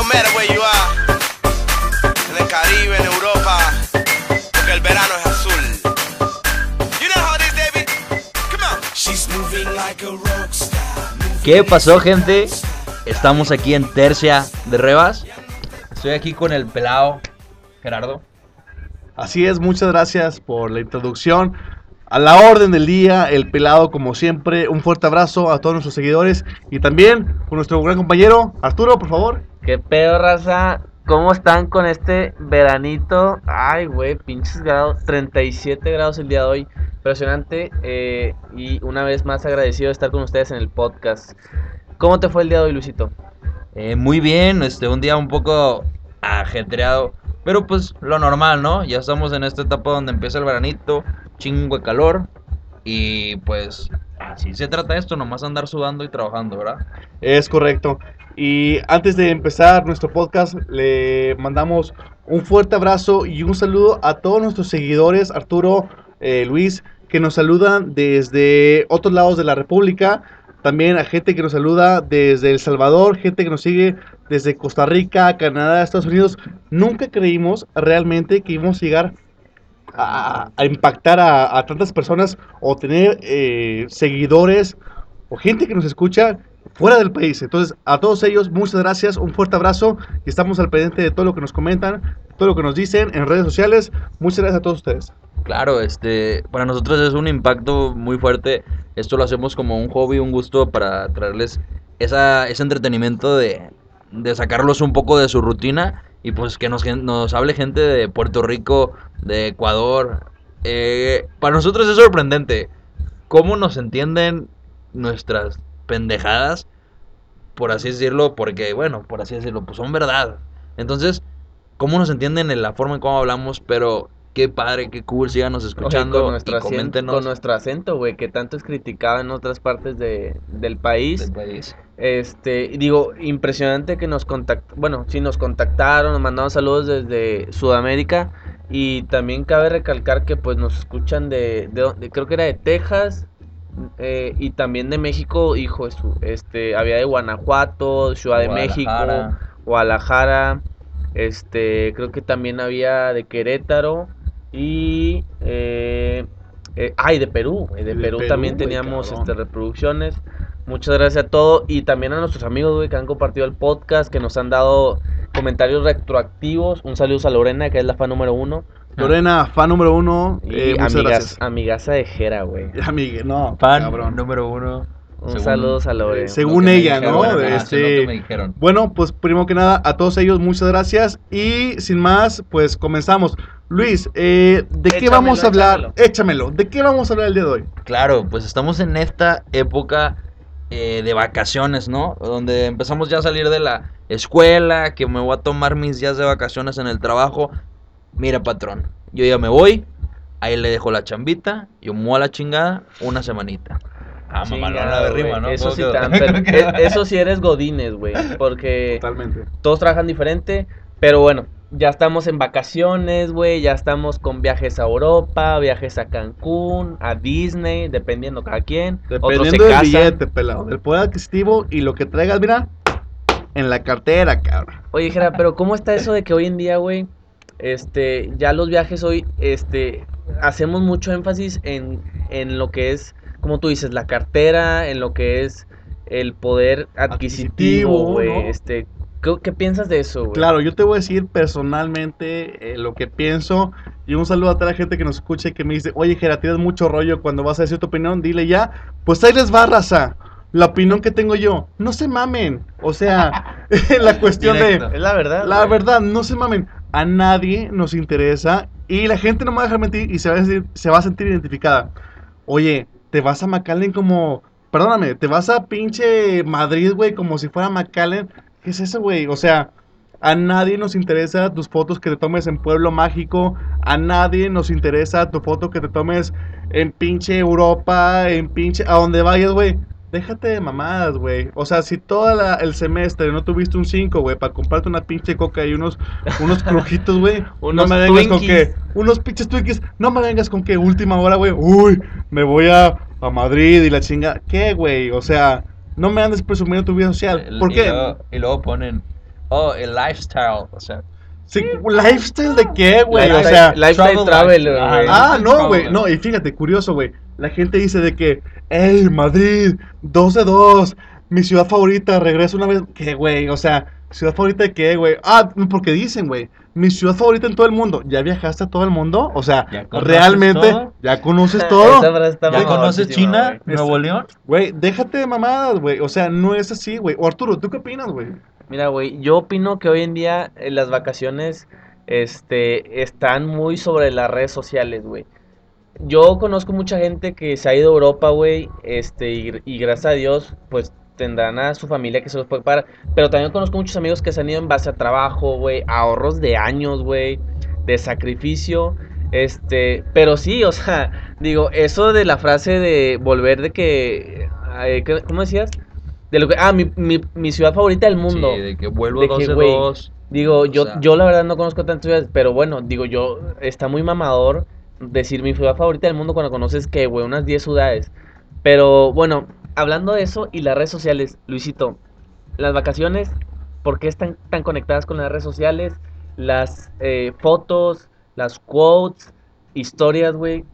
no matter where you are, en el Caribe, en Europa, porque el verano es azul. You know how it is, David? Come on. She's moving like a rockstar. ¿Qué pasó, gente? Estamos aquí en Tercia de Rebas. Estoy aquí con el pelado Gerardo. Así es, muchas gracias por la introducción. A la orden del día, el pelado como siempre. Un fuerte abrazo a todos nuestros seguidores y también con nuestro gran compañero Arturo, por favor. ¿Qué pedo, raza? ¿Cómo están con este veranito? Ay, güey, pinches grados. 37 grados el día de hoy. Impresionante. eh, y una vez más agradecido de estar con ustedes en el podcast. ¿Cómo te fue el día de hoy, Luisito? Eh, muy bien, este, un día un poco ajetreado. Pero pues lo normal, ¿no? Ya estamos en esta etapa donde empieza el veranito, chingo de calor. Y pues así se trata esto, nomás andar sudando y trabajando, ¿verdad? Es correcto. Y antes de empezar nuestro podcast, le mandamos un fuerte abrazo y un saludo a todos nuestros seguidores, Arturo, eh, Luis, que nos saludan desde otros lados de la República. También a gente que nos saluda desde El Salvador, gente que nos sigue desde Costa Rica, Canadá, Estados Unidos. Nunca creímos realmente que íbamos a llegar a, impactar a, a tantas personas o tener eh, seguidores o gente que nos escucha fuera del país. Entonces, a todos ellos, muchas gracias, un fuerte abrazo y estamos al pendiente de todo lo que nos comentan, todo lo que nos dicen en redes sociales. Muchas gracias a todos ustedes. Claro, este, para nosotros es un impacto muy fuerte. Esto lo hacemos como un hobby, un gusto para traerles esa, ese entretenimiento de, de sacarlos un poco de su rutina y pues que nos, nos hable gente de Puerto Rico, de Ecuador. Eh, para nosotros es sorprendente cómo nos entienden nuestras pendejadas, por así decirlo, porque, bueno, por así decirlo, pues son verdad. Entonces, cómo nos entienden en la forma en cómo hablamos, pero qué padre, qué cool, síganos Oye, escuchando con, nuestro y acento, coméntenos con nuestro acento, güey, que tanto es criticado en otras partes de, del país. del país. Este, digo, impresionante que nos contactaron, bueno, sí nos contactaron, nos mandaron saludos desde Sudamérica y también cabe recalcar que pues nos escuchan de, de, dónde- creo que era de Texas eh, y también de México, hijo de este, había de Guanajuato, Ciudad de México, Guadalajara. Este, creo que también había de Querétaro y, eh, eh, ay, de Perú, eh, de, De Perú, Perú, también teníamos cabrón. este, reproducciones. Muchas gracias a todos y también a nuestros amigos, que han compartido el podcast, que nos han dado comentarios retroactivos. Un saludo a Lorena, que es la fan número uno. Lorena, fan número uno, Y eh, muchas amigas, gracias. amigaza de Jera, güey. Amiga, no, Fan cabrón. número uno. Un según- saludo a Lorena. eh, según lo que me ella, dijeron, ¿no? lo este- que me dijeron. Bueno, pues primero que nada, a todos ellos muchas gracias. Y sin más, pues comenzamos. Luis, eh, ¿de qué vamos a hablar? échamelo. Échamelo. ¿De qué vamos a hablar el día de hoy? Claro, pues estamos en esta época eh, de vacaciones, ¿no? Donde empezamos ya a salir de la escuela, que me voy a tomar mis días de vacaciones en el trabajo. Mira, patrón, yo ya me voy, ahí le dejo la chambita, yo me voy a la chingada una semanita. Ah, mamalona Chingado, de rima. ¿no? Eso ¿Cómo sí, tan, pero- e- eso sí eres godines, güey, porque Totalmente. todos trabajan diferente, pero bueno, ya estamos en vacaciones, güey, ya estamos con viajes a Europa, viajes a Cancún, a Disney, dependiendo cada quien. Otros se Dependiendo del casan. billete, pelado, del poder adquisitivo y lo que traigas, mira, en la cartera, cabrón. Oye, Jera, pero ¿cómo está eso de que hoy en día, güey, este, ya los viajes hoy, este, hacemos mucho énfasis en, en lo que es, como tú dices, la cartera, en lo que es el poder adquisitivo, güey, ¿no? este, ¿qué, qué piensas de eso, güey? Claro, yo te voy a decir personalmente eh, lo que pienso. Y un saludo a toda la gente que nos escucha y que me dice, oye, Jera, tienes mucho rollo cuando vas a decir tu opinión, dile ya. Pues ahí les va, raza. La opinión que tengo yo, no se mamen. O sea, la cuestión Directo. de... Es la verdad. La güey. verdad, no se mamen. A nadie nos interesa y la gente no me va a dejar mentir y se va a, decir- se va a sentir identificada. Oye, te vas a McAllen como... Perdóname, te vas a pinche Madrid, güey, como si fuera McAllen. ¿Qué es eso, güey? O sea, a nadie nos interesa tus fotos que te tomes en Pueblo Mágico. A nadie nos interesa tu foto que te tomes en pinche Europa, en pinche... A donde vayas, güey. Déjate de mamadas, güey. O sea, si todo el semestre no tuviste un 5, güey, para comprarte una pinche coca y unos, unos crujitos, güey. no me vengas con que. Unos pinches Twinkies. No me vengas con que última hora, güey. Uy, me voy a, a Madrid y la chinga. ¿Qué, güey? O sea, no me andes presumiendo tu vida social. ¿Por y qué? luego- y luego ponen, oh, el lifestyle, o sea, Sí, ¿Lifestyle de qué, güey? O Lifestyle- sea, lifestyle travel travel, life. güey. Ah, no, güey. No, y fíjate, curioso, güey. La gente dice de que, hey, Madrid, 2 de 2, mi ciudad favorita, regreso una vez. ¿Qué, güey? O sea, ¿ciudad favorita de qué, güey? Ah, porque dicen, güey, mi ciudad favorita en todo el mundo. ¿Ya viajaste a todo el mundo? O sea, ¿Ya conoces realmente, todo? ¿ya conoces todo? ¿ya conoces China, güey. Nuevo León? Güey, déjate de mamadas, güey. O sea, no es así, güey. O Arturo, ¿tú qué opinas, güey? Mira, güey, yo opino que hoy en día eh, las vacaciones este, están muy sobre las redes sociales, güey. Yo conozco mucha gente que se ha ido a Europa, güey, este, y, gracias a Dios, pues tendrán a su familia que se los puede pagar. Pero también conozco muchos amigos que se han ido en base a trabajo, güey, ahorros de años, güey, de sacrificio. Este, pero sí, o sea, digo, eso de la frase de volver de que, eh, ¿qué- ¿cómo decías? De lo que, ah, mi, mi, mi ciudad favorita del mundo. Sí, de que vuelvo De que, 12-2. Digo, yo, sea- yo la verdad no conozco tantas ciudades, pero bueno, digo, yo, está muy mamador decir mi ciudad favorita del mundo cuando conoces que, güey, unas 10 ciudades. Pero bueno, hablando de eso y las redes sociales, Luisito, las vacaciones, ¿por qué están tan conectadas con las redes sociales? Las eh, fotos, las quotes, historias, güey.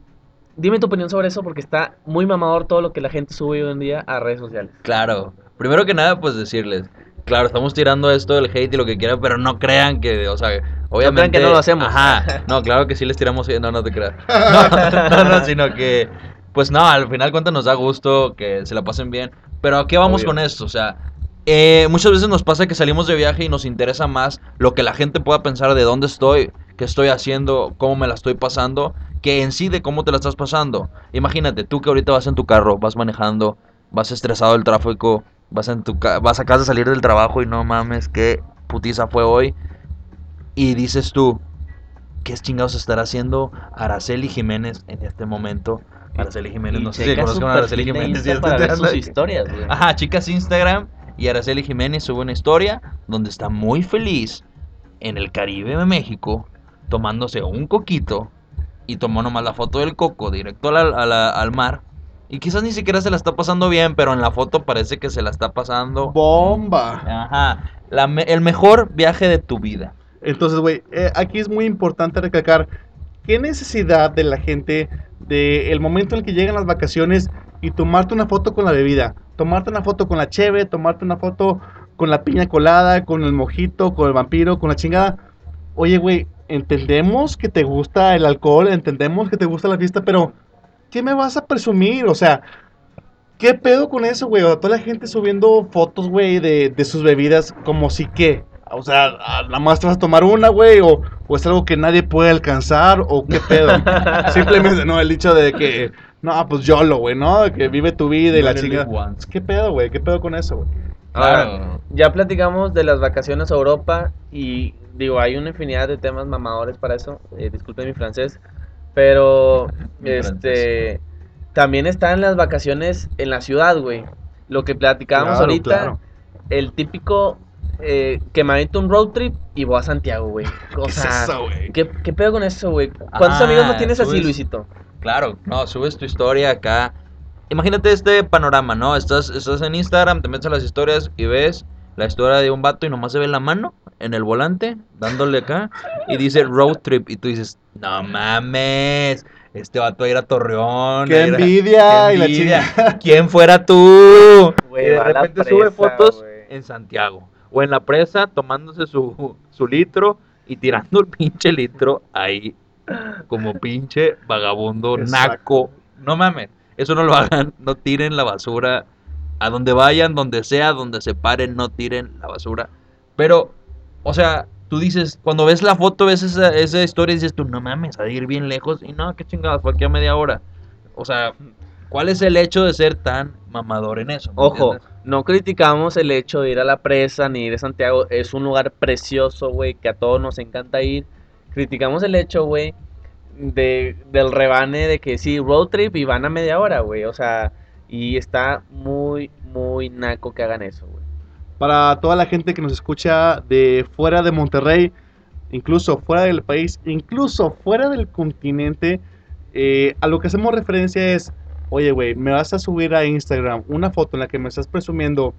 Dime tu opinión sobre eso porque está muy mamador todo lo que la gente sube hoy en día a redes sociales. Claro. Primero que nada, pues decirles, claro, estamos tirando esto del hate y lo que quieran, pero no crean que, o sea, obviamente... que no lo hacemos. Ajá. No, claro que sí les tiramos, no, no te creas. No, no, no, sino que, pues no, al final cuenta nos da gusto que se la pasen bien. Pero ¿a qué vamos Obvio. con esto? O sea, eh, muchas veces nos pasa que salimos de viaje y nos interesa más lo que la gente pueda pensar de dónde estoy, qué estoy haciendo, cómo me la estoy pasando, que en sí de cómo te la estás pasando. Imagínate, tú que ahorita vas en tu carro, vas manejando, vas estresado del tráfico, vas en tu ca- vas acabas de salir del trabajo y no mames, qué putiza fue hoy. Y dices tú, ¿qué chingados estará haciendo Araceli Jiménez en este momento? Araceli Jiménez, Y no sé si conozcan a Araceli Jiménez. Para ver sus historias, güey. Ajá, chicas Instagram y Araceli Jiménez sube una historia donde está muy feliz en el Caribe de México tomándose un coquito y tomó nomás la foto del coco directo a la- a la- al mar y quizás ni siquiera se la está pasando bien, pero en la foto parece que se la está pasando. Bomba. Ajá, la me- el mejor viaje de tu vida. Entonces, güey, eh, aquí es muy importante recalcar qué necesidad de la gente de el momento en el que llegan las vacaciones y tomarte una foto con la bebida, tomarte una foto con la cheve, tomarte una foto con la piña colada, con el mojito, con el vampiro, con la chingada. Oye, güey, entendemos que te gusta el alcohol, entendemos que te gusta la fiesta, pero ¿qué me vas a presumir? O sea, ¿qué pedo con eso, güey? O sea, toda la gente subiendo fotos, güey, de, de sus bebidas como si qué. O sea, nada más te vas a tomar una, güey, o, o es algo que nadie puede alcanzar, o qué pedo. Simplemente, no, el dicho de que, no, pues YOLO, güey, ¿no? Que vive tu vida y la live chingada. once. ¿Qué pedo, güey? ¿Qué pedo con eso, güey? Ahora, Claro. ya platicamos de las vacaciones a Europa y digo, hay una infinidad de temas mamadores para eso. eh, disculpen mi francés, pero este también están las vacaciones en la ciudad, güey. Lo que platicábamos Claro, ahorita, claro. el típico eh, que me avento un road trip y voy a Santiago, güey. O ¿Qué es eso, güey? ¿qué, qué pedo con eso, güey? ¿Cuántos Ah, amigos no tienes así, Luisito? Claro, no, subes tu historia acá. Imagínate este panorama, ¿no? Estás, estás en Instagram, te metes a las historias y ves la historia de un vato y nomás se ve la mano en el volante, dándole acá, y dice road trip. Y tú dices, no mames, este vato va a ir a Torreón. ¡Qué a envidia! qué y la envidia. ¿Quién fuera tú? Y de repente sube fotos güey. en Santiago. O en la presa tomándose su, su litro y tirando el pinche litro ahí como pinche vagabundo Exacto. naco. No mames, eso no lo hagan, no tiren la basura. A donde vayan, donde sea, donde se paren, no tiren la basura. Pero, o sea, tú dices, cuando ves la foto, ves esa, esa historia y dices tú, no mames, de ir bien lejos. Y no, qué chingados, fue aquí a media hora. O sea, ¿cuál es el hecho de ser tan mamador en eso? ¿Me Ojo, entiendes? no criticamos el hecho de ir a la presa ni ir a Santiago. Es un lugar precioso, güey, que a todos nos encanta ir. Criticamos el hecho, güey, de, del rebane de que sí, road trip y van a media hora, güey. O sea, y está muy, muy naco que hagan eso, güey. Para toda la gente que nos escucha de fuera de Monterrey, incluso fuera del país, incluso fuera del continente, eh, a lo que hacemos referencia es, oye, güey, me vas a subir a Instagram una foto en la que me estás presumiendo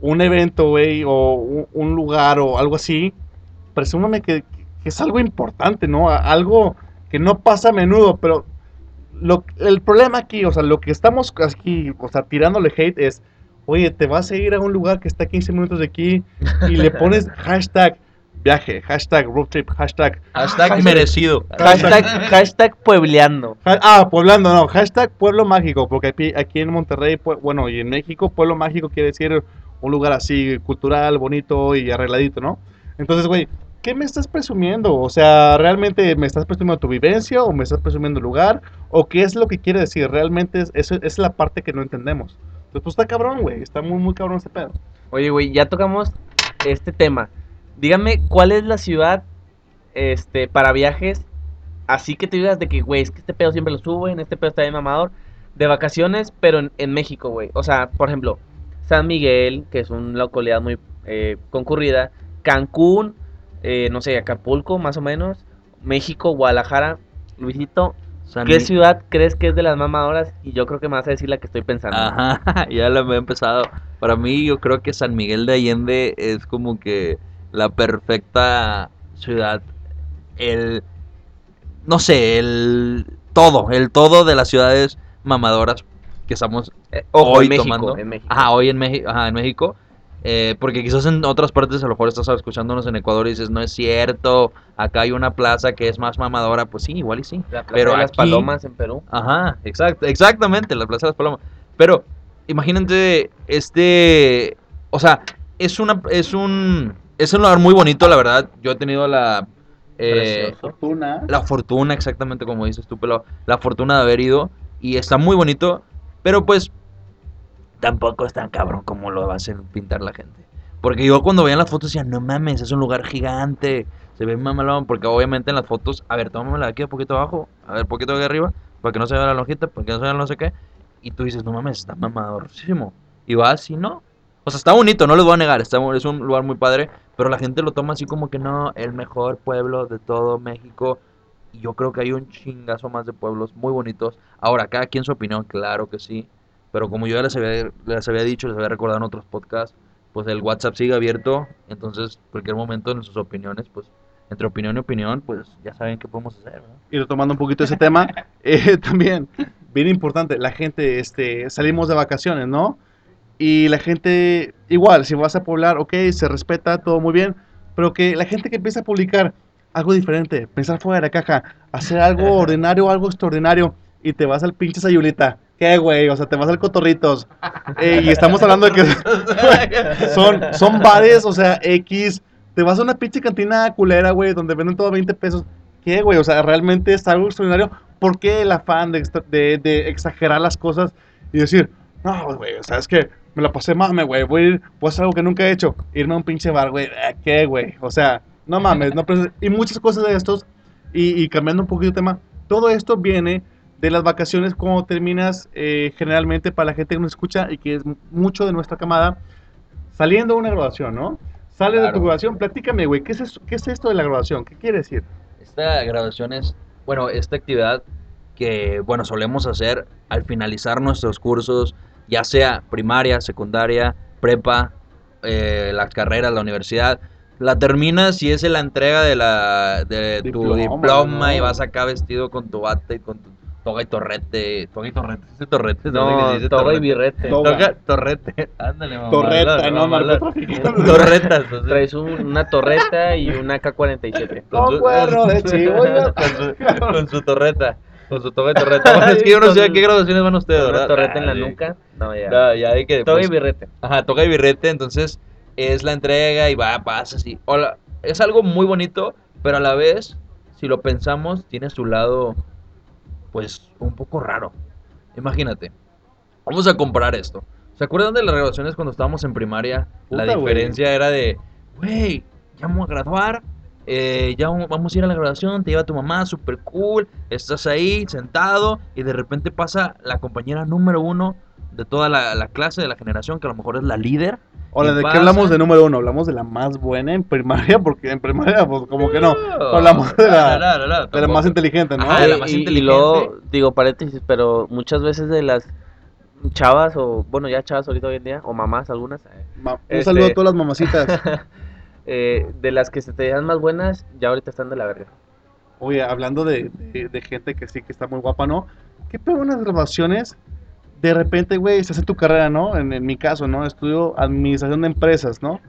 un evento, güey, o un, lugar o algo así, presúmame que, es algo importante, ¿no? Algo que no pasa a menudo, pero lo, el problema aquí, o sea, lo que estamos aquí, o sea, tirándole hate es, oye, te vas a ir a un lugar que está a 15 minutos de aquí y le pones hashtag viaje, hashtag road trip, hashtag... Hashtag merecido. Hashtag, hashtag puebleando. ha- Ah, Pueblando, no, hashtag pueblo mágico, porque aquí, aquí en Monterrey, bueno, y en México, pueblo mágico quiere decir un lugar así cultural, bonito y arregladito, ¿no? Entonces, güey, ¿qué me estás presumiendo? O sea, ¿realmente me estás presumiendo tu vivencia o me estás presumiendo el lugar? ¿O qué es lo que quiere decir? Realmente es, eso es la parte que no entendemos. Entonces, pues está cabrón, güey, está muy, muy cabrón este pedo. Oye, güey, ya tocamos este tema. Dígame, ¿cuál es la ciudad este, para viajes? Así que te digas de que, güey, es que este pedo siempre lo suben, este pedo está bien mamador. De vacaciones, pero en, en México, güey. O sea, por ejemplo, San Miguel, que es una localidad muy eh, concurrida. Cancún, eh, no sé, Acapulco, más o menos. México, Guadalajara. Luisito, ¿qué ciudad crees que es de las más mamadoras? Y yo creo que me vas a decir la que estoy pensando. Ajá, ya lo he empezado. Para mí, yo creo que San Miguel de Allende es como que la perfecta ciudad. El. No sé, el. Todo, el todo de las ciudades mamadoras que estamos Eh, ojo, hoy en México, tomando. en México. Ajá, hoy en, México ajá, en México. Eh, porque quizás en otras partes, a lo mejor estás escuchándonos en Ecuador y dices, no es cierto, acá hay una plaza que es más mamadora. Pues sí, igual y sí. La Plaza pero de las aquí- Palomas en Perú. Ajá, exacto, exactamente, la Plaza de las Palomas. Pero imagínate este, o sea, es una es un es un lugar muy bonito, la verdad. Yo he tenido la eh. Fortuna. la fortuna, exactamente como dices tú, pero la fortuna de haber ido y está muy bonito, pero pues tampoco es tan cabrón como lo va a hacer pintar la gente. Porque yo cuando veía las fotos decía, no mames, es un lugar gigante, se ve mamalón, porque obviamente en las fotos, a ver, tómamela aquí un poquito abajo, a ver, poquito aquí arriba, para que no se vea la lonjita, para que no se vea no sé qué, y tú dices, no mames, está mamadorísimo. Y vas y no. O sea, está bonito, no les voy a negar, está, es un lugar muy padre, pero la gente lo toma así como que no, el mejor pueblo de todo México. Y yo creo que hay un chingazo más de pueblos muy bonitos. Ahora, cada quien su opinión, claro que sí. Pero como yo ya les había, les había dicho, les había recordado en otros podcasts, pues el WhatsApp sigue abierto. Entonces, cualquier momento en sus opiniones, pues entre opinión y opinión, pues ya saben qué podemos hacer. ¿no? y retomando un poquito ese tema, eh, también, bien importante, la gente, este, salimos de vacaciones, ¿no? Y la gente, igual, si vas a poblar, ok, se respeta, todo muy bien, pero que la gente que empieza a publicar algo diferente, pensar fuera de la caja, hacer algo ordinario, algo extraordinario, y te vas al pinche Sayulita. ¿Qué, güey? O sea, te vas al Cotorritos. Eh, y estamos hablando de que son, son bares, o sea, X. Te vas a una pinche cantina culera, güey, donde venden todo a 20 pesos. ¿Qué, güey? O sea, realmente es algo extraordinario. ¿Por qué el afán de, de, de exagerar las cosas y decir, no, güey, o sea, es que me la pasé mame, güey, voy a ir, voy a hacer algo que nunca he hecho, irme a un pinche bar, güey, "Ah, ¿qué, güey? O sea, no mames, no y muchas cosas de estos, y, y cambiando un poquito de tema, todo esto viene de las vacaciones cuando terminas eh, generalmente para la gente que nos escucha y que es mucho de nuestra camada, saliendo de una graduación, ¿no? Sales de tu Claro. graduación, platícame, güey, ¿qué es, eso- ¿qué es esto de la graduación? ¿Qué quiere decir? Esta graduación es, bueno, esta actividad que, bueno, solemos hacer al finalizar nuestros cursos, ya sea primaria, secundaria, prepa, eh, las carreras, la universidad. La terminas y es la entrega de, la, de tu Diploma, diploma y ¿no? vas acá vestido con tu bate y con tu toga y torrete. Toga y torrete, ¿sí torrete? No, dice toga y birrete. Toga. Torrete. Ándale, mamá. Torreta, no, mamá, narcotraficante. Torretas. Traes un- una torreta y una K-47. Con su- cuerno de chihuahua. con, su, con su torreta. Con su toga y torreta. Bueno, es que yo no sé a qué graduaciones van ustedes, Una ¿verdad? torreta en la Ah, sí. nuca. No, ya. No, ya hay que. Toga y pues, birrete. Ajá, toga y birrete, entonces es la entrega y va, pasa así. Hola, es algo muy bonito, pero a la vez, si lo pensamos, tiene su lado, pues, un poco raro. Imagínate, vamos a comparar esto. ¿Se acuerdan de las graduaciones cuando estábamos en primaria? la Puta, diferencia era de, güey, ya vamos a graduar, eh, ya vamos- a ir a la graduación, te lleva tu mamá, súper cool, estás ahí sentado y de repente pasa la compañera número uno de toda la, la clase, de la generación, que a lo mejor es la líder. Hola, y ¿de qué hablamos de número uno? ¿Hablamos de la más buena en primaria? Porque en primaria, pues como que no. Hablamos de la, No, no, no, no, de la más inteligente, ¿no? Ajá, de la más y- y, inteligente. luego, digo paréntesis, pero muchas veces de las chavas o, bueno, ya chavas ahorita hoy en día, o mamás algunas, eh, Ma- Un Este- saludo a todas las mamacitas. eh, de las que se te dan más buenas, ya ahorita están de la verga. Oye, hablando de, de- de gente que sí que está muy guapa, ¿no? ¿Qué pedo unas grabaciones? De repente, güey, estás en tu carrera, ¿no? En, en mi caso, ¿no? Estudio administración de empresas, ¿no?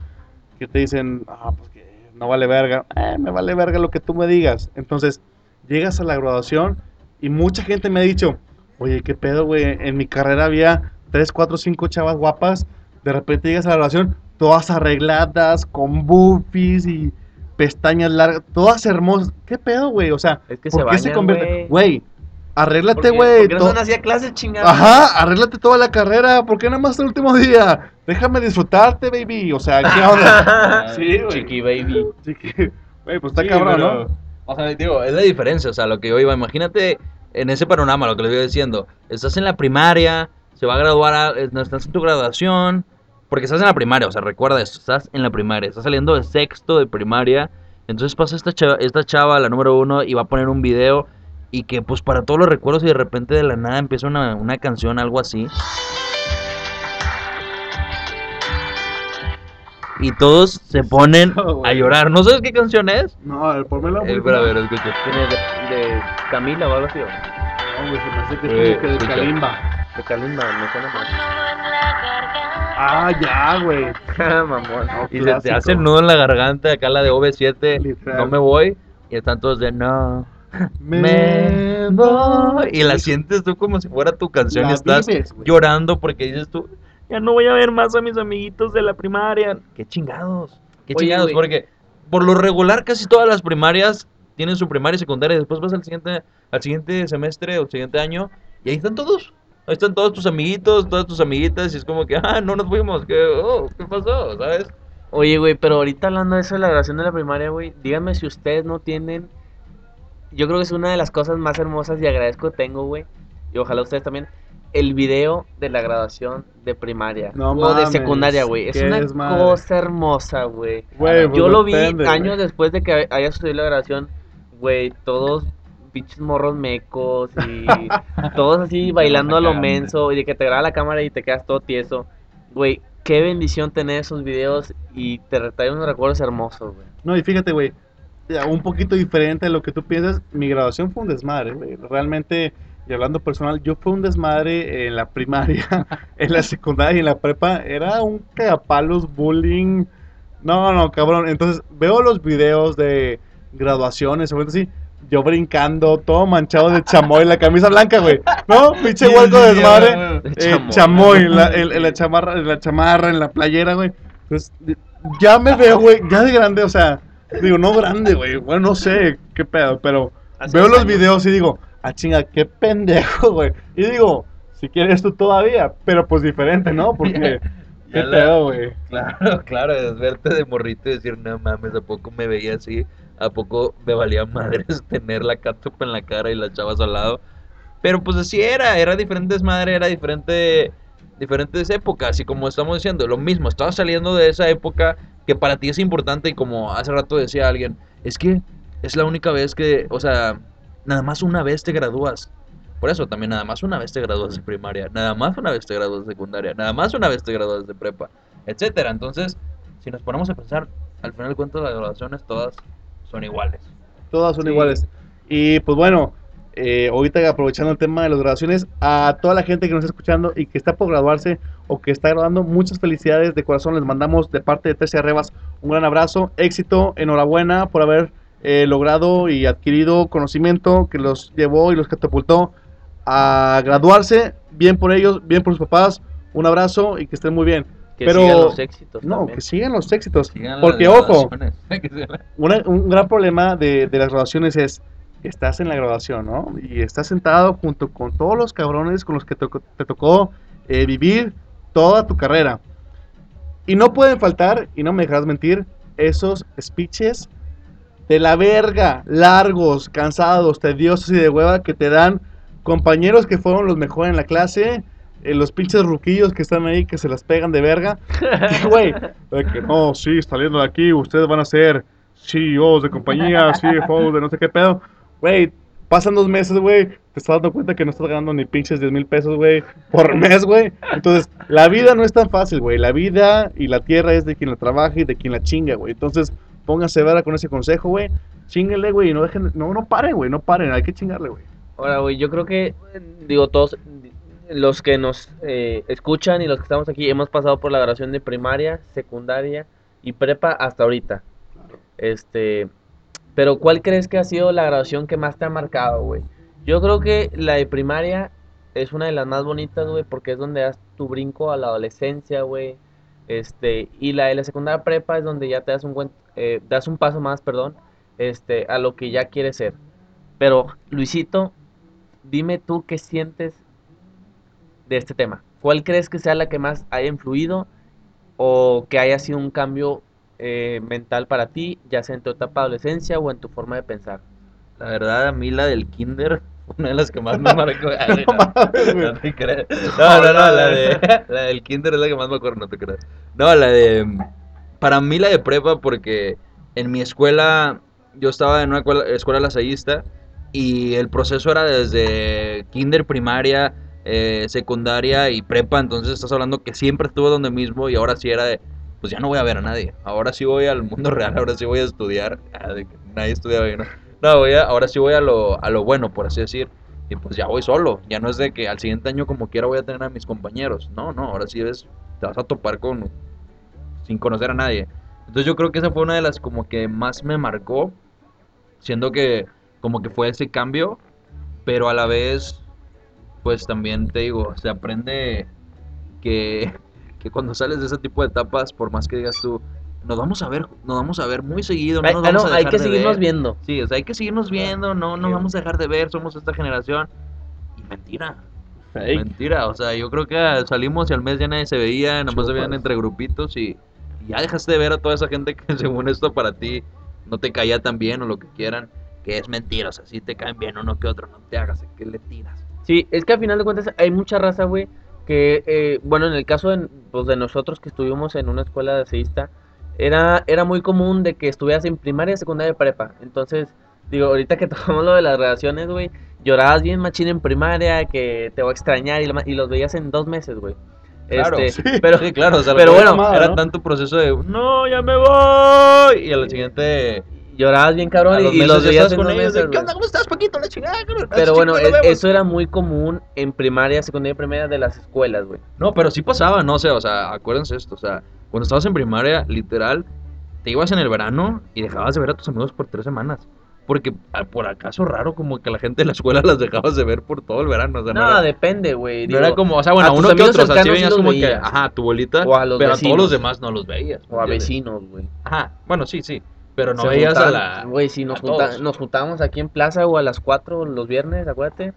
Que te dicen, ah, pues que no vale verga. Eh, me vale verga lo que tú me digas. Entonces, llegas a la graduación y mucha gente me ha dicho, oye, ¿qué pedo, güey? En mi carrera había 3, 4, 5 chavas guapas. De repente llegas a la graduación, todas arregladas, con boofies y pestañas largas, todas hermosas. ¿Qué pedo, güey? O sea, Es que ¿por se qué se convierte? güey. Arréglate, güey. no son así a clases chingadas. Ajá, arréglate toda la carrera. ¿Por qué nada más el último día? Déjame disfrutarte, baby. O sea, ¿qué onda? Sí, güey. Chiqui baby. Que- Güey, pues está Sí, cabrón, pero, ¿no? O sea, digo, es la diferencia, o sea, lo que yo iba, imagínate en ese panorama, lo que les iba diciendo, estás en la primaria, se va a graduar, a- no, estás en tu graduación, porque estás en la primaria, o sea, recuerda esto, estás en la primaria, estás saliendo de sexto de primaria, entonces pasa esta chava, esta chava, la número uno, y va a poner un video, y que pues para todos los recuerdos y de repente de la nada empieza una, una canción, algo así. Y todos se ponen a llorar. ¿No sabes qué canción es? No, a ver, ponmelo. Eh, espera, a ver, escucha. ¿Quién es? De, de Camila o algo así. No, güey, se me hace que Eh, es como que de. Kalimba. De Kalimba, me suena más. Ah, ya, güey. Mamón. No, Y se te hace el nudo en la garganta, acá la de OV7, Literal. no me voy, y están todos de no, Me me voy. Y la sientes tú como si fuera tu canción La y estás vives, llorando porque dices tú, ya no voy a ver más a mis amiguitos de la primaria. Qué chingados, qué Oye, chingados, porque por lo regular casi todas las primarias tienen su primaria y secundaria, y después vas al siguiente, al siguiente semestre o al siguiente año, y ahí están todos. Ahí están todos tus amiguitos, todas tus amiguitas, y es como que, ah, no nos fuimos, ¿qué, oh, ¿qué pasó? ¿Sabes? Oye, güey, pero ahorita hablando de eso de la graduación de la primaria, güey, díganme si ustedes no tienen. Yo creo que es una de las cosas más hermosas y agradezco tengo, güey. Y ojalá ustedes también. El video de la graduación de primaria. No o de secundaria, güey. Es una cosa hermosa, güey. Güey, pues Yo lo vi depende, años después de que haya sucedido la graduación, güey, todos pinches morros mecos y todos así bailando a lo menso y de que te graba la cámara y te quedas todo tieso. Güey, qué bendición tener esos videos y te trae unos recuerdos hermosos, güey. No, y fíjate, güey, un poquito diferente de lo que tú piensas, mi graduación fue un desmadre, güey. Realmente, y hablando personal, yo fue un desmadre en la primaria, en la secundaria y en la prepa. Era un cagapalos, bullying. No, no, cabrón. Entonces, veo los videos de graduaciones, o así. Yo brincando, todo manchado de chamoy, la camisa blanca, güey. ¿No? Pinche hueco de desmadre. De Eh, chamoy. en la, en- en la chamarra, en la chamarra, en la playera, güey. Pues ya me veo, güey, ya de grande, o sea, digo, no grande, güey, bueno, no sé qué pedo, pero veo los años. videos y digo, ah, chinga, qué pendejo, güey. Y digo, si quieres tú todavía, pero pues diferente, ¿no? Porque, qué la- pedo, güey. Claro, claro, es verte de morrito y decir, no mames, ¿a poco me veía así? ¿A poco me valía madres tener la catsup en la cara y las chavas al lado? Pero pues así era, era diferentes madre, era diferente, diferentes épocas. Y como estamos diciendo, lo mismo, estaba saliendo de esa época que para ti es importante. Y como hace rato decía alguien, es que es la única vez que, o sea, nada más una vez te gradúas. Por eso también nada más una vez te gradúas de primaria, nada más una vez te gradúas de secundaria, nada más una vez te gradúas de prepa, etcétera. Entonces, si nos ponemos a pensar, al final de cuentas las graduaciones todas son iguales. Todas son Sí. iguales. Y pues bueno, eh, ahorita aprovechando el tema de las graduaciones, a toda la gente que nos está escuchando y que está por graduarse o que está graduando, muchas felicidades de corazón. Les mandamos de parte de Tercia Rebas un gran abrazo, éxito, enhorabuena por haber eh, logrado y adquirido conocimiento que los llevó y los catapultó a graduarse. Bien por ellos, bien por sus papás. Un abrazo y que estén muy bien. Que Pero- sigan los éxitos. No, también. que sigan los éxitos. Sigan Porque, ojo, una- un gran problema de, de las graduaciones es estás en la graduación, ¿no? Y estás sentado junto con todos los cabrones con los que te, te tocó eh, vivir toda tu carrera. Y no pueden faltar, y no me dejarás mentir, esos speeches de la verga, largos, cansados, tediosos y de hueva que te dan compañeros que fueron los mejores en la clase, eh, los pinches ruquillos que están ahí que se las pegan de verga. Güey, de que no, sí, saliendo de aquí, ustedes van a ser CEOs de compañías, CFOs de no sé qué pedo. Güey, pasan dos meses, güey, te estás dando cuenta que no estás ganando ni pinches 10 mil pesos, güey, por mes, güey. Entonces, la vida no es tan fácil, güey. La vida y la tierra es de quien la trabaja y de quien la chinga, güey. Entonces, pónganse vera con ese consejo, güey. Chinguenle, güey, y no dejen, no, no paren, güey, no paren, hay que chingarle, güey. Ahora, güey, yo creo que, digo, todos los que nos eh, escuchan y los que estamos aquí hemos pasado por la graduación de primaria, secundaria y prepa hasta ahorita. Este, pero ¿cuál crees que ha sido la graduación que más te ha marcado, güey? Yo creo que la de primaria es una de las más bonitas, güey, porque es donde das tu brinco a la adolescencia, güey. Este, y la de la secundaria prepa es donde ya te das un buen, eh, das un paso más, perdón, este, a lo que ya quieres ser. Pero, Luisito, dime tú qué sientes de este tema. ¿Cuál crees que sea la que más haya influido o que haya sido un cambio eh, mental para ti, ya sea en tu etapa de adolescencia o en tu forma de pensar? La verdad, a mí la del kinder una de las que más me marcó. Ay, No no, no te creas. No, no, no, la, de, la del kinder es la que más me acuerdo, no te creas. No, la de... Para mí la de prepa porque en mi escuela, yo estaba en una escuela, escuela lasallista y el proceso era desde kinder, primaria, eh, secundaria y prepa, entonces estás hablando que siempre estuve donde mismo y ahora sí era de, pues ya no voy a ver a nadie, ahora sí voy al mundo real, ahora sí voy a estudiar, Ah, nadie estudia bien, ¿no? No, voy a- ahora sí voy a lo, a lo bueno, por así decir. Y pues ya voy solo. Ya no es de que al siguiente año como quiera voy a tener a mis compañeros. No, no, ahora sí ves, te vas a topar con sin conocer a nadie. Entonces yo creo que esa fue una de las como que más me marcó. Siendo que como que fue ese cambio. Pero a la vez, pues también te digo, se aprende que, que cuando sales de ese tipo de etapas, por más que digas tú, nos vamos a ver, nos vamos a ver muy seguido, no Ay, nos ah, vamos no, a hay dejar que de seguirnos ver. viendo. Sí, o sea, hay que seguirnos viendo, no nos vamos a dejar de ver, somos esta generación. Y mentira, Fake. mentira, o sea, yo creo que salimos y al mes ya nadie se veía, nada más se veían entre grupitos y, y ya dejaste de ver a toda esa gente que según esto para ti no te caía tan bien o lo que quieran, que es mentira, o sea, si te caen bien uno que otro, no te hagas, ¿a qué le tiras? Sí, es que al final de cuentas hay mucha raza, güey, que, eh, bueno, en el caso de, pues, de nosotros que estuvimos en una escuela de aseísta, era, era muy común de que estuvieras en primaria, secundaria y prepa. Entonces, digo, ahorita que tocamos lo de las relaciones, güey, llorabas bien machín en primaria, que te voy a extrañar y, la y los veías en dos meses, güey. Claro, Este, sí. pero, Sí, claro, o sea, pero bueno, era- era ¿no? tanto proceso de, no, ya me voy, y al siguiente... llorabas bien cabrón a y, los veías en dos meses, ¿qué onda? ¿Cómo estás, Paquito? La chingada, cabrón. Pero bueno, es- vemos". eso era muy común en primaria, secundaria y primaria de las escuelas, güey. No, pero sí pasaba, no sé, o sea, acuérdense esto, o sea, cuando estabas en primaria, literal, te ibas en el verano y dejabas de ver a tus amigos por tres semanas. Porque ah, por acaso raro como que la gente de la escuela las dejabas de ver por todo el verano, o sea, no, No, era, depende, güey. no era como, o sea, bueno, a uno que otro, o sea, sí veías como que, veías. ajá, a tu bolita, O a los pero a todos vecinos. los demás no los veías. O a vecinos, güey. Ajá, bueno, sí, sí, pero no Se veías a la... Güey, si nos, a junta- nos juntábamos aquí en plaza o a las 4 los viernes, acuérdate.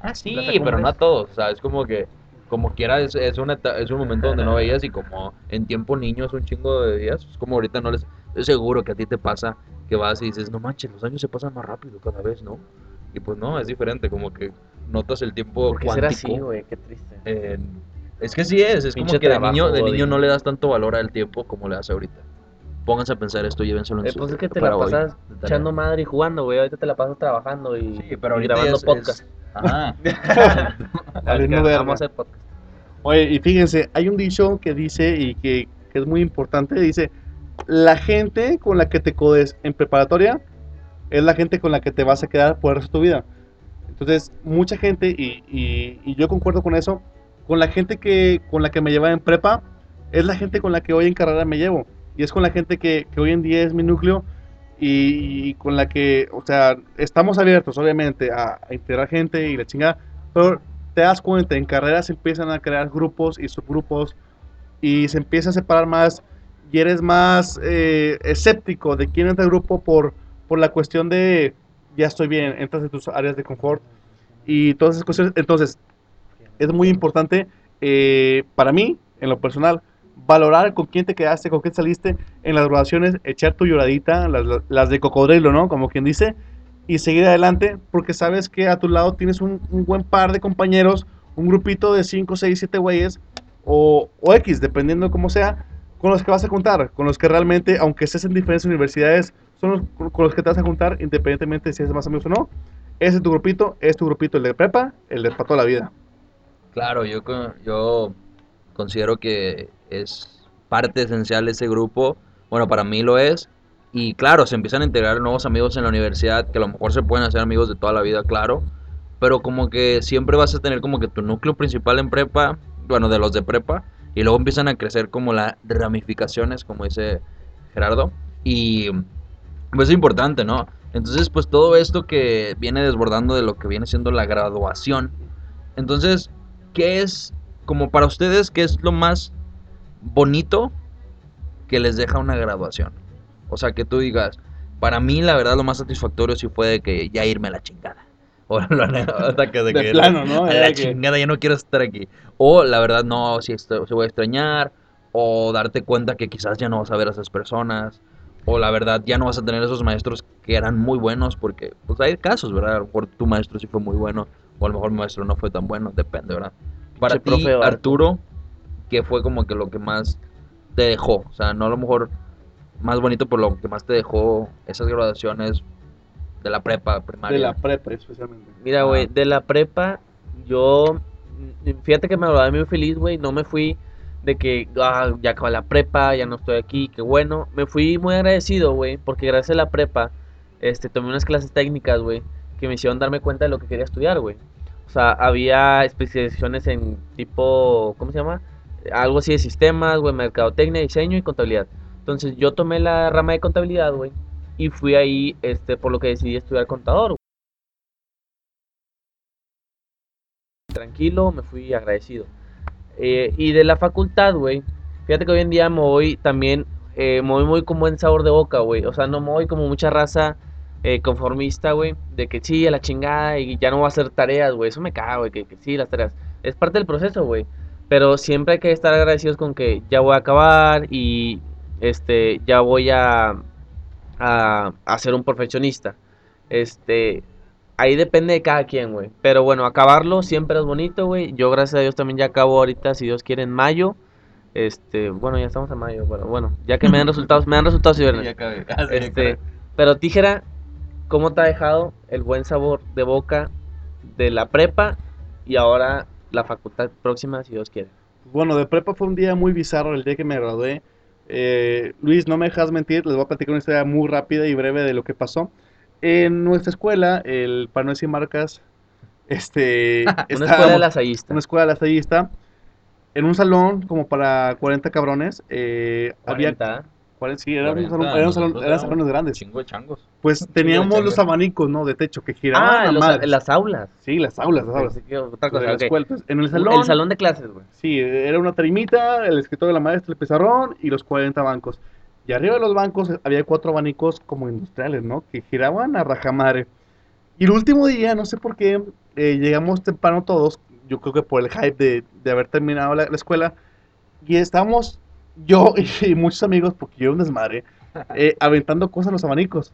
Ah, sí, pero no a todos, o sea, es como que, como quiera, es, es, una, es un momento donde no veías y como en tiempo niño es un chingo de días, es como ahorita no les, estoy seguro que a ti te pasa que vas y dices, no manches, los años se pasan más rápido cada vez, ¿no? Y pues no, es diferente, como que notas el tiempo ¿Por qué será cuántico. así, güey? Qué triste. es que sí es, es como que de niño, de niño no le das tanto valor al tiempo como le das ahorita. Pónganse a pensar esto, llévenselo en Eh, su pues es que te la hoy, pasas tarea. echando madre y jugando, güey. Ahorita te la pasas trabajando y, Sí, pero ahorita grabando es- podcast. es- Ajá. Valiendo Vamos verga. a hacer podcast. Oye, y fíjense, hay un dicho que dice y que, que es muy importante, dice, la gente con la que te codes en preparatoria es la gente con la que te vas a quedar por el resto de tu vida. Entonces, mucha gente, y, y- y yo concuerdo con eso, con la gente que con la que me llevaba en prepa, es la gente con la que hoy en carrera me llevo. Y es con la gente que, que hoy en día es mi núcleo y, y con la que, o sea, estamos abiertos, obviamente, a, a integrar gente y la chingada, pero te das cuenta, en carreras se empiezan a crear grupos y subgrupos y se empieza a separar más y eres más eh, escéptico de quién entra al grupo por, por la cuestión de ya estoy bien, entras en tus áreas de confort y todas esas cuestiones. Entonces, es muy importante eh, para mí, en lo personal, valorar con quién te quedaste, con quién saliste en las graduaciones, echar tu lloradita, las, de cocodrilo, ¿no? Como quien dice, y seguir adelante porque sabes que a tu lado tienes un, buen par de compañeros, un grupito de 5, 6, 7 güeyes o, X, dependiendo de cómo sea, con los que vas a juntar, con los que realmente, aunque estés en diferentes universidades, son los con- los que te vas a juntar, independientemente de si es más amigos o no. ese es tu grupito, es tu grupito, el de prepa, el de para toda la vida. Claro, yo, yo considero que es parte esencial ese grupo. Bueno, para mí lo es. Y claro, se empiezan a integrar nuevos amigos en la universidad, que a lo mejor se pueden hacer amigos de toda la vida, claro. Pero como que siempre vas a tener como que tu núcleo principal en prepa, bueno, de los de prepa, y luego empiezan a crecer como las ramificaciones, como dice Gerardo. Y pues es importante, ¿no? Entonces, pues todo esto que viene desbordando de lo que viene siendo la graduación. Entonces, ¿qué es, como para ustedes, qué es lo más bonito que les deja una graduación? O sea, que tú digas, para mí la verdad lo más satisfactorio sí fue de que ya irme a la chingada. O, sea, que De que plano, ¿no? A Era la que- chingada, ya no quiero estar aquí. O la verdad no, si esto, se voy a extrañar. O darte cuenta que quizás ya no vas a ver a esas personas. O la verdad ya no vas a tener esos maestros que eran muy buenos. Porque pues hay casos, ¿verdad? A lo mejor tu maestro sí fue muy bueno. O a lo mejor mi maestro no fue tan bueno. Depende, ¿verdad? Para ti. Arturo, ¿qué fue como que lo que más te dejó? O sea, no a lo mejor más bonito, pero lo que más te dejó esas graduaciones de la prepa primaria. De la prepa, especialmente. Mira, Ah. güey, de la prepa, yo, fíjate que me gradué muy feliz, güey, no me fui de que, ah, ya acabé la prepa, ya no estoy aquí, qué bueno, me fui muy agradecido, güey, porque gracias a la prepa, este, tomé unas clases técnicas, güey, que me hicieron darme cuenta de lo que quería estudiar, güey. O sea, había especializaciones en tipo, ¿cómo se llama? Algo así de sistemas, güey, mercadotecnia, diseño y contabilidad. Entonces yo tomé la rama de contabilidad, güey, y fui ahí, este, por lo que decidí estudiar contador, tranquilo, me fui agradecido. Eh, y de la facultad, güey, fíjate que hoy en día me voy también, eh, me voy muy con buen sabor de boca, güey. O sea, no me voy como mucha raza eh, conformista, güey, de que sí, a la chingada y ya no voy a hacer tareas, güey. Eso me caga, güey, que, que sí, las tareas. Es parte del proceso, güey. Pero siempre hay que estar agradecidos con que ya voy a acabar y este, ya voy a, a, a ser un perfeccionista. Este, ahí depende de cada quien, güey. Pero bueno, acabarlo siempre es bonito, güey. Yo, gracias a Dios, también ya acabo ahorita, si Dios quiere, en mayo. Este, bueno, ya estamos en mayo, pero bueno, ya que me dan resultados, me dan resultados y viernes. Ah, sí, Este, pero Tijera, ¿cómo te ha dejado el buen sabor de boca de la prepa y ahora la facultad próxima, si Dios quiere? Bueno, de prepa fue un día muy bizarro el día que me gradué. Eh, Luis, no me dejas mentir, les voy a platicar una historia muy rápida y breve de lo que pasó. En nuestra escuela, el para no decir marcas, este, Una escuela lasallista. una escuela lasallista, en un salón como para 40 cabrones, eh, había 40. 40, sí, era un 40, salón- salón- eran salones grandes. Chingo de changos. Pues teníamos los abanicos, ¿no? De techo que giraban Ah, los- las aulas. Sí, las aulas, las aulas. Que otra de cosa, la ok. escuela. Entonces, en el El salón, salón de clases, güey. Sí, era una tarimita, el escritorio de la maestra, el pizarrón y los 40 bancos. Y arriba de los bancos había cuatro abanicos como industriales, ¿no? Que giraban a rajamadre. Y el último día, no sé por qué, eh, llegamos temprano todos, yo creo que por el hype de, de haber terminado la, la escuela, y estábamos yo y, muchos amigos, porque yo era un desmadre, eh, aventando cosas en los abanicos.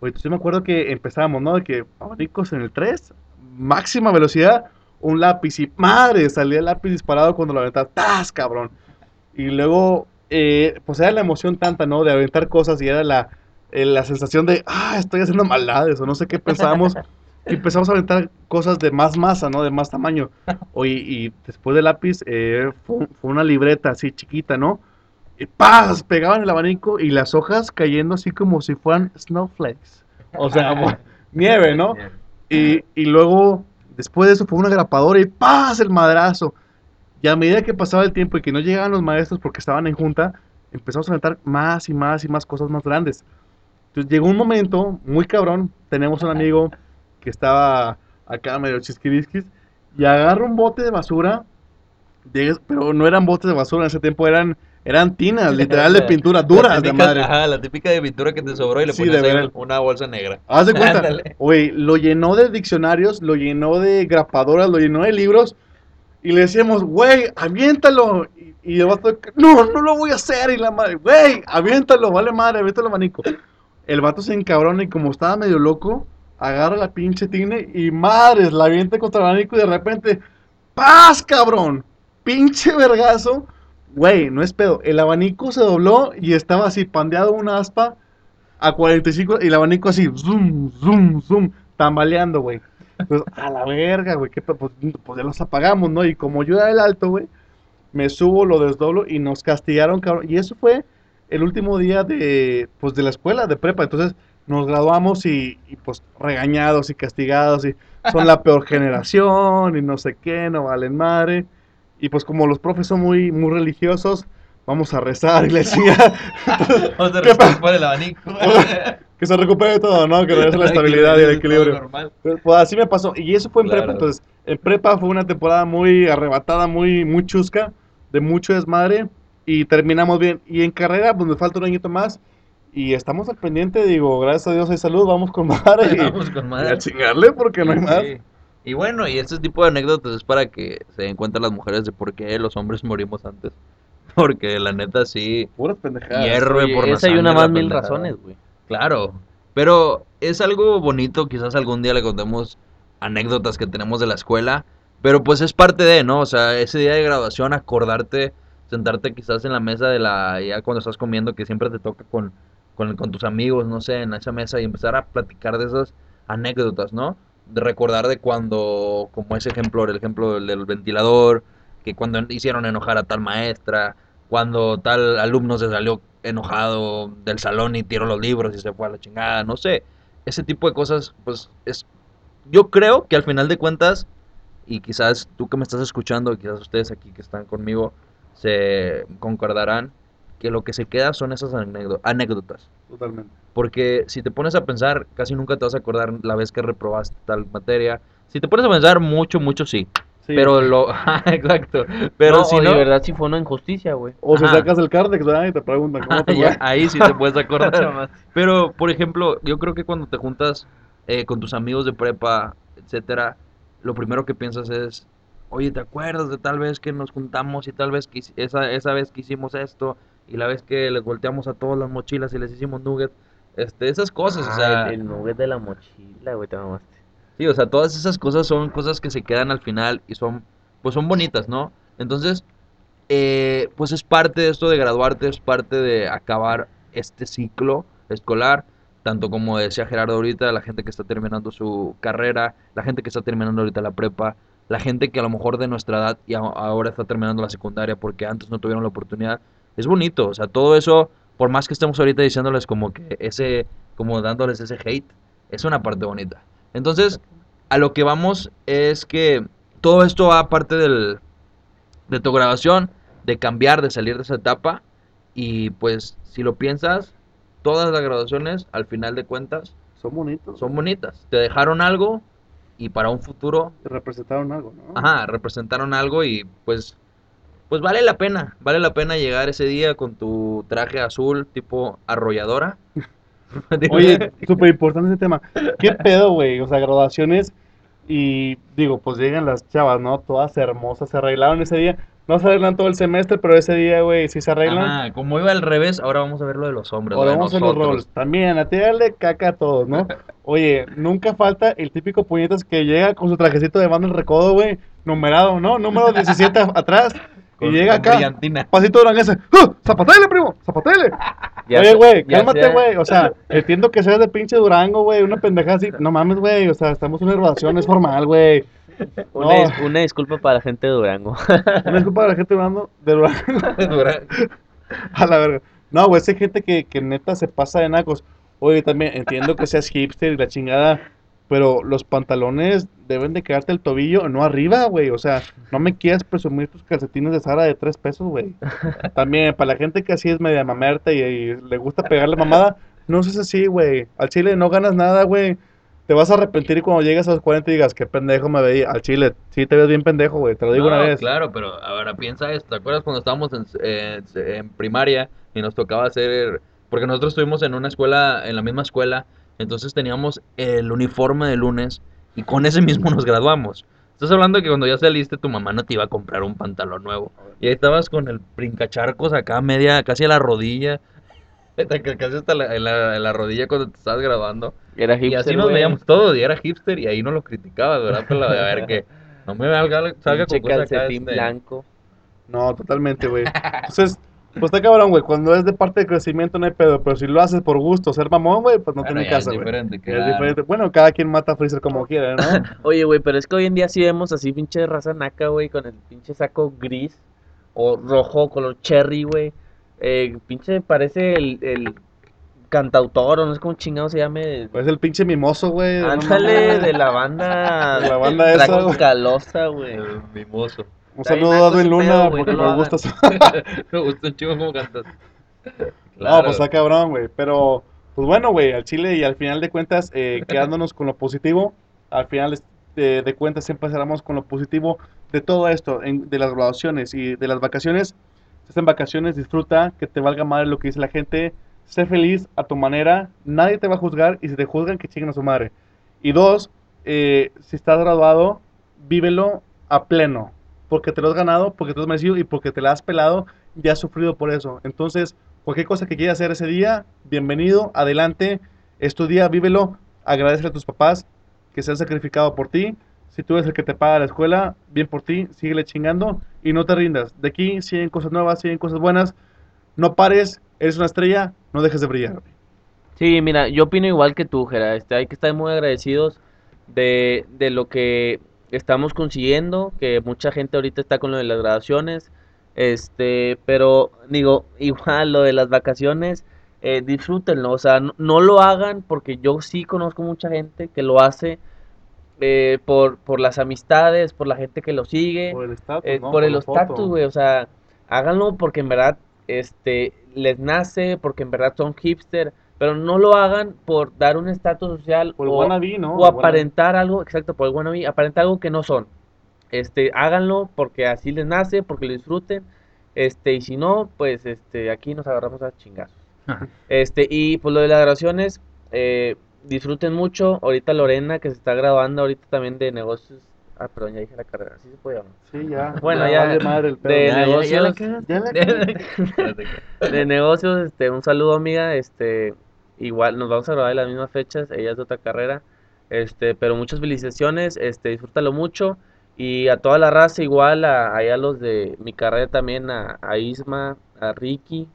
Oye, entonces yo me acuerdo que empezábamos, ¿no? De que abanicos en el 3, máxima velocidad, un lápiz y madre, salía el lápiz disparado cuando lo aventaba, ¡tas, cabrón! Y luego, eh, pues era la emoción tanta, ¿no? De aventar cosas y era la, eh, la sensación de, ah, estoy haciendo maldades o no sé qué pensábamos. y empezamos a aventar cosas de más masa, ¿no? De más tamaño. Oye, y después del lápiz eh, fue, fue una libreta así chiquita, ¿no? Y ¡paz! Pegaban el abanico y las hojas cayendo así como si fueran snowflakes. O sea, como nieve, ¿no? Y, y luego, después de eso, fue una grapadora y ¡paz! el madrazo. Y a medida que pasaba el tiempo y que no llegaban los maestros porque estaban en junta, empezamos a aventar más y más y más cosas más grandes. Entonces llegó un momento muy cabrón. Tenemos un amigo que estaba acá medio chisquirisquis y agarra un bote de basura, de- pero no eran botes de basura en ese tiempo, eran, eran tinas, literal de pintura, duras de madre. Ajá, la típica de pintura que te sobró y le Sí, ahí una bolsa negra. Haz de cuenta, güey, lo llenó de diccionarios, lo llenó de grapadoras, lo llenó de libros. Y le decíamos, güey, aviéntalo. Y, y el vato, no, no lo voy a hacer. Y la madre, güey, aviéntalo, vale madre, aviéntalo, manico. El vato se encabrona y como estaba medio loco, agarra la pinche tine y madres, la avienta contra el abanico y de repente, ¡paz, cabrón! Pinche vergazo. Güey, no es pedo. El abanico se dobló y estaba así, pandeado una aspa a 45 y el abanico así, zoom, zoom, zoom. tambaleando, güey. Pues, a la verga, güey, que pues, pues ya los apagamos, ¿no? Y como yo era el alto, güey, me subo, lo desdoblo y nos castigaron, cabrón. Y eso fue el último día de, pues, de la escuela, de prepa. Entonces nos graduamos y, y, pues regañados y castigados y son la peor generación y no sé qué, no valen madre. Y pues como los profes son muy, muy religiosos, vamos a rezar y le decía... Vamos a ¿Qué pa- rezar por el abanico. que se recupere todo, ¿no? Que regrese la estabilidad y el equilibrio. Pues, pues, así me pasó. Y eso fue en Claro. prepa. Entonces, en prepa fue una temporada muy arrebatada, muy, muy chusca, de mucho desmadre. Y terminamos bien. Y en carrera, pues me falta un añito más. Y estamos al pendiente, digo, gracias a Dios hay salud, vamos con madre. Y, Vamos con y madre. a chingarle porque no hay más. Sí. Y bueno, y este tipo de anécdotas es para que se den cuenta las mujeres de por qué los hombres morimos antes. Porque la neta sí, Puras pendejadas. hierve Oye, por la esa y una más la mil razones, güey. Claro, pero es algo bonito, quizás algún día le contemos anécdotas que tenemos de la escuela, pero pues es parte de, ¿no? O sea, ese día de graduación, acordarte, sentarte quizás en la mesa de la, ya cuando estás comiendo, que siempre te toca con, con, con tus amigos, no sé, en esa mesa y empezar a platicar de esas anécdotas, ¿no? De recordar de cuando, como ese ejemplo, el ejemplo del, del ventilador, que cuando hicieron enojar a tal maestra, cuando tal alumno se salió enojado del salón y tiró los libros y se fue a la chingada, no sé, ese tipo de cosas, pues es, yo creo que al final de cuentas, y quizás tú que me estás escuchando, y quizás ustedes aquí que están conmigo, se concordarán que lo que se queda son esas anécdo- anécdotas. Totalmente. Porque si te pones a pensar, casi nunca te vas a acordar la vez que reprobaste tal materia. Si te pones a pensar, mucho, mucho sí. Sí. Pero lo... Exacto. Pero no, si o no... de verdad sí fue una injusticia, güey. O si Ajá. sacas el Cardex, ¿verdad? Y te preguntan cómo te Ya, ahí sí te puedes acordar. Pero, por ejemplo, yo creo que cuando te juntas eh, con tus amigos de prepa, etcétera, lo primero que piensas es, oye, ¿te acuerdas de tal vez que nos juntamos y tal vez que esa, esa vez que hicimos esto y la vez que les volteamos a todos las mochilas y les hicimos nugget? Este, esas cosas, o sea, Ah, el, el nugget de la mochila, güey, te mamaste. sí, o sea, todas esas cosas son cosas que se quedan al final y son, pues son bonitas, ¿no? Entonces, eh, pues es parte de esto de graduarte, es parte de acabar este ciclo escolar, tanto como decía Gerardo ahorita, la gente que está terminando su carrera, la gente que está terminando ahorita la prepa, la gente que a lo mejor de nuestra edad y ahora está terminando la secundaria porque antes no tuvieron la oportunidad, es bonito, o sea, todo eso, por más que estemos ahorita diciéndoles como que ese, como dándoles ese hate, es una parte bonita. Entonces, a lo que vamos es que todo esto va parte del, de tu graduación, de cambiar, de salir de esa etapa. Y pues, si lo piensas, todas las graduaciones, al final de cuentas, Son bonitos. son bonitas. Te dejaron algo y para un futuro, Te representaron algo, ¿no? ajá, representaron algo y pues, pues vale la pena. Vale la pena llegar ese día con tu traje azul tipo arrolladora. Oye, súper importante ese tema. ¿Qué pedo, güey? O sea, graduaciones y digo, pues llegan las chavas, ¿no? Todas hermosas, se arreglaron ese día. No se arreglan todo el semestre, pero ese día, güey, sí se arreglan. Ajá, como iba al revés, ahora vamos a ver lo de los hombres. Ahora vamos a los roles. También, a tirarle caca a todos, ¿no? Oye, nunca falta el típico puñetas que llega con su trajecito de banda el recodo, güey, numerado, ¿no? Número 17 atrás. Y llega acá, brillantina. pasito duranguense. ¡Ah! ¡Zapatele, primo! ¡Zapatele! Ya Oye, güey, cálmate, güey. O sea, entiendo que seas de pinche Durango, güey. Una pendejada así. No mames, güey. O sea, estamos en una graduación, es formal, güey. Una, No. dis- una disculpa para la gente de Durango. Una disculpa a la gente de Durango. De Durango. A la verga. No, güey, hay gente que, que neta se pasa de nacos. Oye, también entiendo que seas hipster y la chingada, pero los pantalones deben de quedarte el tobillo, no arriba, güey. O sea, no me quieras presumir tus calcetines de Sara de tres pesos, güey. También, para la gente que así es media mamerta y, y le gusta pegarle mamada, no seas así, güey. Al chile no ganas nada, güey. Te vas a arrepentir cuando llegues a los 40 y digas, qué pendejo me veía. Al chile, sí te ves bien pendejo, güey. Te lo digo No, una vez. Claro, pero ahora piensa esto. ¿Te acuerdas cuando estábamos en, en- en primaria y nos tocaba hacer... Porque nosotros estuvimos en una escuela, en la misma escuela, entonces teníamos el uniforme de lunes y con ese mismo nos graduamos. Estás hablando de que cuando ya saliste tu mamá no te iba a comprar un pantalón nuevo. Y ahí estabas con el brincacharcos acá media, casi a la rodilla. Casi hasta la, en la, en la rodilla cuando te estabas graduando. Era Y hipster, así nos güey. veíamos todos, y era hipster, y ahí no lo criticabas, ¿verdad? Pero a ver que no me salga, con cosas acá, este, blanco. No, totalmente, güey. Entonces, Pues está cabrón, güey. Cuando es de parte de crecimiento no hay pedo. Pero si lo haces por gusto, ser mamón, güey, pues no tiene casa, es güey. diferente, Es claro. diferente. Bueno, cada quien mata a Freezer como quiera, ¿no? Oye, güey, pero es que hoy en día sí vemos así pinche raza naca, güey, con el pinche saco gris o rojo, color cherry, güey. Eh, pinche parece el, el cantautor, o no sé cómo chingado se llame. Pues el pinche mimoso, güey. Ándale, de la banda. De la banda esa. Tracalosa, güey. Mimoso. Un saludo a Edwin Luna, porque no me gusta su... Me gusta un chingo cómo cantas. No, pues está cabrón, güey. Pero, pues bueno, güey, al Chile y al final de cuentas, eh, quedándonos con lo positivo, al final de, de cuentas siempre cerramos con lo positivo de todo esto, en- de las graduaciones y de las vacaciones. Si estás en vacaciones, disfruta, que te valga madre lo que dice la gente, sé feliz a tu manera, nadie te va a juzgar y si te juzgan, que chinguen a su madre. Y dos, eh, si estás graduado, vívelo a pleno, porque te lo has ganado, porque te lo has merecido y porque te la has pelado y has sufrido por eso. Entonces, cualquier cosa que quieras hacer ese día, bienvenido, adelante, es día, vívelo, agradece a tus papás que se han sacrificado por ti. Si tú eres el que te paga la escuela, bien por ti, síguele chingando y no te rindas. De aquí siguen cosas nuevas, siguen cosas buenas. No pares, eres una estrella, no dejes de brillar. Sí, mira, yo opino igual que tú, Gera. Este, hay que estar muy agradecidos de, de lo que estamos consiguiendo, que mucha gente ahorita está con lo de las graduaciones, este, pero digo, igual lo de las vacaciones, eh, disfrútenlo, o sea, no, no lo hagan porque yo sí conozco mucha gente que lo hace eh, por, por las amistades, por la gente que lo sigue. Por el estatus, Eh, ¿no? por el la foto. estatus, güey, o sea, háganlo porque en verdad este les nace, porque en verdad son hipster, pero no lo hagan por dar un estatus social Por el o, wannabe, ¿no? o El wannabe. aparentar algo, exacto, por el wannabe, aparentar algo que no son. Este, háganlo porque así les nace, porque lo disfruten. Este, y si no, pues este, aquí nos agarramos a chingazos. Este, y pues lo de las graduaciones, eh, disfruten mucho. Ahorita Lorena, que se está graduando ahorita también de negocios. Ah, perdón, ya dije la carrera, ¿sí se puede llamar? Sí, ya. Bueno, ya, vale madre el pedo. de Ya, ya, ya la negocios, de negocios, este, un saludo amiga, este, igual nos vamos a grabar en las mismas fechas, ella es de otra carrera, este, pero muchas felicitaciones, este, disfrútalo mucho y a toda la raza igual, a, ahí a los de mi carrera también, a, a Isma, a Ricky,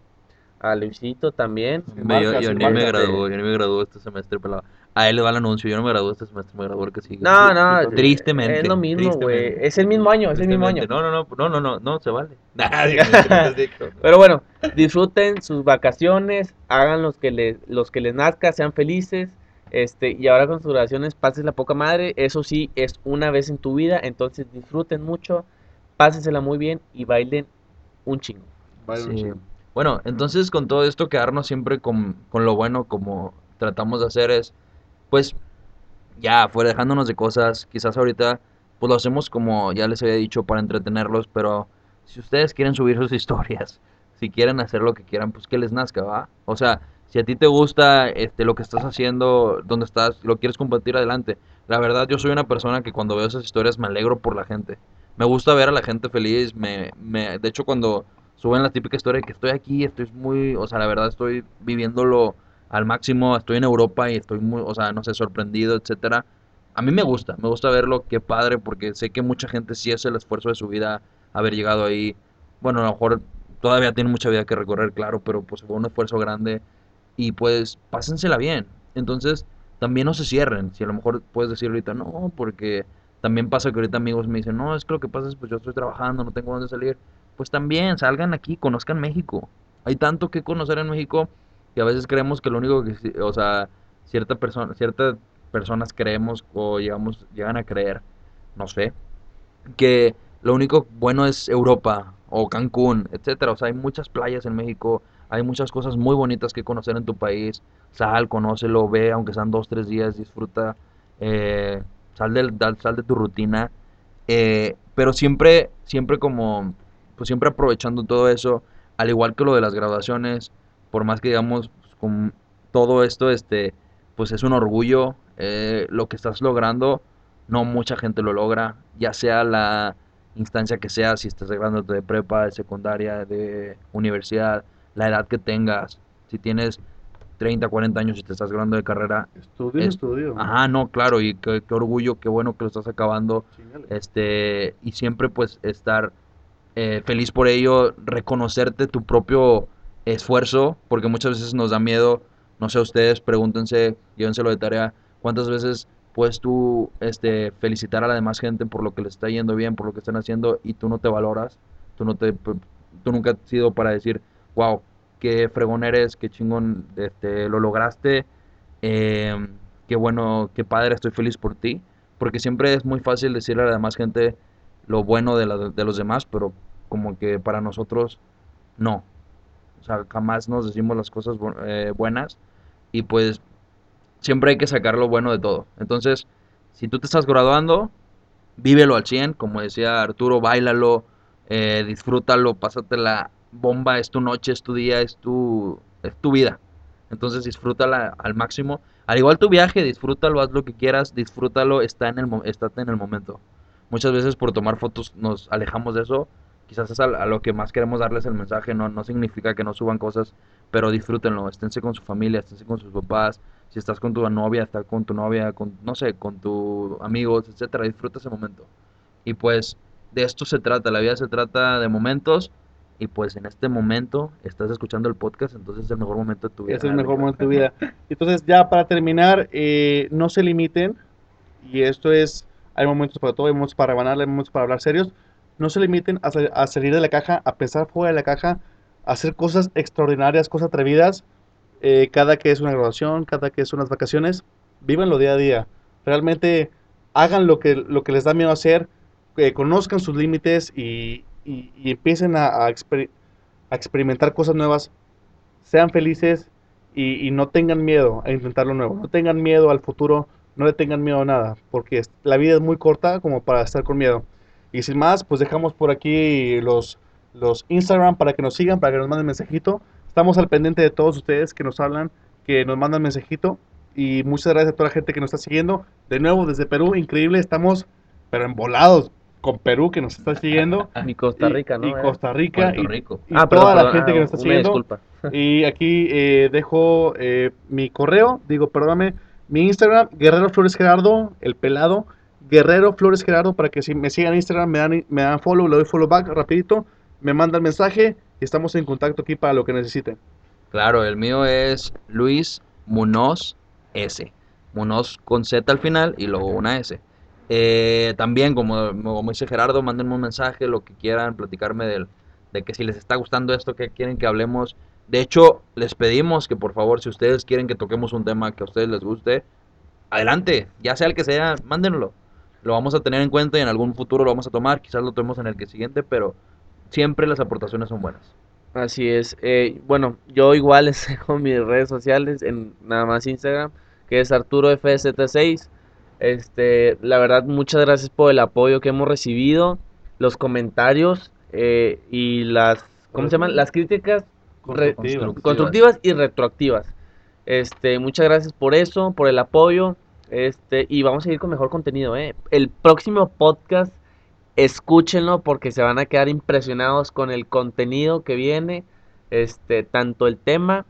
a Luisito también. Yo, marcas, yo sin ni me graduó, yo ni me graduó este semestre, pelado. A él le va el anuncio, yo no me gradué este semestre, me graduó el que sigue. No, no, Tristemente. es lo mismo, güey, es el mismo año, es el mismo año. No, no, no, no, no, no, no, se vale. Pero bueno, disfruten sus vacaciones, hagan los que les, los que les nazca, sean felices. Este, y ahora con sus graduaciones, pases la poca madre. Eso sí, es una vez en tu vida. Entonces disfruten mucho, pásensela muy bien y bailen un chingo. Vale, un chingo. Bueno, entonces con todo esto quedarnos siempre con, con lo bueno como tratamos de hacer es, pues, ya, fuera dejándonos de cosas, quizás ahorita, pues lo hacemos como ya les había dicho para entretenerlos, pero si ustedes quieren subir sus historias, si quieren hacer lo que quieran, pues que les nazca, ¿va? O sea, si a ti te gusta este, lo que estás haciendo, donde estás, lo quieres compartir adelante. La verdad, yo soy una persona que cuando veo esas historias me alegro por la gente. Me gusta ver a la gente feliz, me, me, de hecho cuando suben la típica historia de que estoy aquí, estoy muy, o sea, la verdad estoy viviéndolo al máximo, estoy en Europa y estoy muy, o sea, no sé, sorprendido, etcétera. A mí me gusta, me gusta verlo, qué padre, porque sé que mucha gente sí hace el esfuerzo de su vida haber llegado ahí. Bueno, a lo mejor todavía tiene mucha vida que recorrer, claro, pero pues fue un esfuerzo grande y pues pásensela bien. Entonces, también no se cierren. Si a lo mejor puedes decir ahorita, no, porque también pasa que ahorita amigos me dicen, no, es que lo que pasa es pues yo estoy trabajando, no tengo dónde salir. Pues también salgan aquí, conozcan México. Hay tanto que conocer en México que a veces creemos que lo único que, o sea, cierta persona, ciertas personas creemos o llegamos, llegan a creer, no sé, que lo único bueno es Europa o Cancún, etcétera. O sea, hay muchas playas en México, hay muchas cosas muy bonitas que conocer en tu país. Sal, conócelo, ve, aunque sean dos, tres días, disfruta, eh, sal, del, sal de tu rutina. eh, pero siempre, siempre como, pues siempre aprovechando todo eso, al igual que lo de las graduaciones, por más que digamos, pues, con todo esto, este, pues es un orgullo eh, lo que estás logrando. No mucha gente lo logra, ya sea la instancia que sea, si estás graduándote de prepa, de secundaria, de universidad, la edad que tengas, si tienes 30, 40 años y te estás graduando de carrera, Estudio, Es- estudio. ajá, no, claro, y qué, qué orgullo, qué bueno que lo estás acabando, Chíngale. este, y siempre pues estar eh, feliz por ello, reconocerte tu propio esfuerzo, porque muchas veces nos da miedo, no sé, ustedes pregúntense, llévenselo de tarea, cuántas veces puedes tú este, felicitar a la demás gente por lo que les está yendo bien, por lo que están haciendo y tú no te valoras, tú, no te, tú nunca has sido para decir, wow, qué fregón eres, qué chingón este, lo lograste, eh, qué bueno, qué padre, estoy feliz por ti, porque siempre es muy fácil decirle a la demás gente lo bueno de, la, de los demás, pero como que para nosotros no. O sea, jamás nos decimos las cosas eh, buenas y pues siempre hay que sacar lo bueno de todo. Entonces, si tú te estás graduando, vívelo al 100, como decía Arturo, bailalo, eh, disfrútalo, pásate la bomba, es tu noche, es tu día, es tu, es tu vida. Entonces disfrútala al máximo. Al igual tu viaje, disfrútalo, haz lo que quieras, disfrútalo, está en el, estate en el momento. Muchas veces por tomar fotos nos alejamos de eso. Quizás es a, lo que más queremos darles el mensaje, no, no significa que no suban cosas, pero disfrútenlo, esténse con su familia, esténse con sus papás, si estás con tu novia, estás con tu novia, con, no sé, con tus amigos, etcétera, disfruta ese momento. Y pues de esto se trata, la vida se trata de momentos y pues en este momento estás escuchando el podcast, entonces es el mejor momento de tu vida. Es el mejor momento de tu vida. Entonces ya para terminar, eh, no se limiten, y esto es, hay momentos para todo, hay momentos para ganar, hay momentos para hablar serios, no se limiten a, a salir de la caja, a pensar fuera de la caja, a hacer cosas extraordinarias, cosas atrevidas, eh, cada que es una graduación, cada que es unas vacaciones, vívanlo día a día. Realmente hagan lo que, lo que les da miedo hacer, eh, conozcan sus límites y, empiecen a, experimentar cosas nuevas. Sean felices y, no tengan miedo a intentar lo nuevo. No tengan miedo al futuro, no le tengan miedo a nada, porque la vida es muy corta como para estar con miedo. Y sin más, pues dejamos por aquí los, los Instagram para que nos sigan, para que nos manden mensajito. Estamos al pendiente de todos ustedes que nos hablan, que nos mandan mensajito. Y muchas gracias a toda la gente que nos está siguiendo. De nuevo, desde Perú, increíble, estamos pero embolados con Perú que nos está siguiendo. Y Costa Rica, ¿no? Y Costa Rica. Puerto Rico. Y, ah, toda la gente que nos está siguiendo. Disculpa. Y aquí eh, dejo eh, mi correo, digo, perdóname, mi Instagram, Guerrero Flores Gerardo, el pelado. Guerrero Flores Gerardo, para que si me sigan en Instagram, me dan, me dan follow, le doy follow back rapidito, me mandan mensaje estamos en contacto aquí para lo que necesiten. Claro, el mío es Luis Munoz S. Munoz con Z al final y luego una S. Eh, también, como, como dice Gerardo, mándenme un mensaje, lo que quieran, platicarme del, de que si les está gustando esto, que quieren que hablemos. De hecho, les pedimos que por favor, si ustedes quieren que toquemos un tema que a ustedes les guste, adelante, ya sea el que sea, mándenlo. Lo vamos a tener en cuenta y en algún futuro lo vamos a tomar, quizás lo tomemos en el que siguiente, pero siempre las aportaciones son buenas. Así es. Eh, bueno, yo igual les dejo mis redes sociales en nada más Instagram, que es Arturo FZ6. Este, la verdad, muchas gracias por el apoyo que hemos recibido, los comentarios eh, y las, ¿cómo se llaman? Las críticas constructivas. y retroactivas. Este, muchas gracias por eso, por el apoyo. Este, y vamos a seguir con mejor contenido, ¿eh? El próximo podcast escúchenlo porque se van a quedar impresionados con el contenido que viene, este, tanto el tema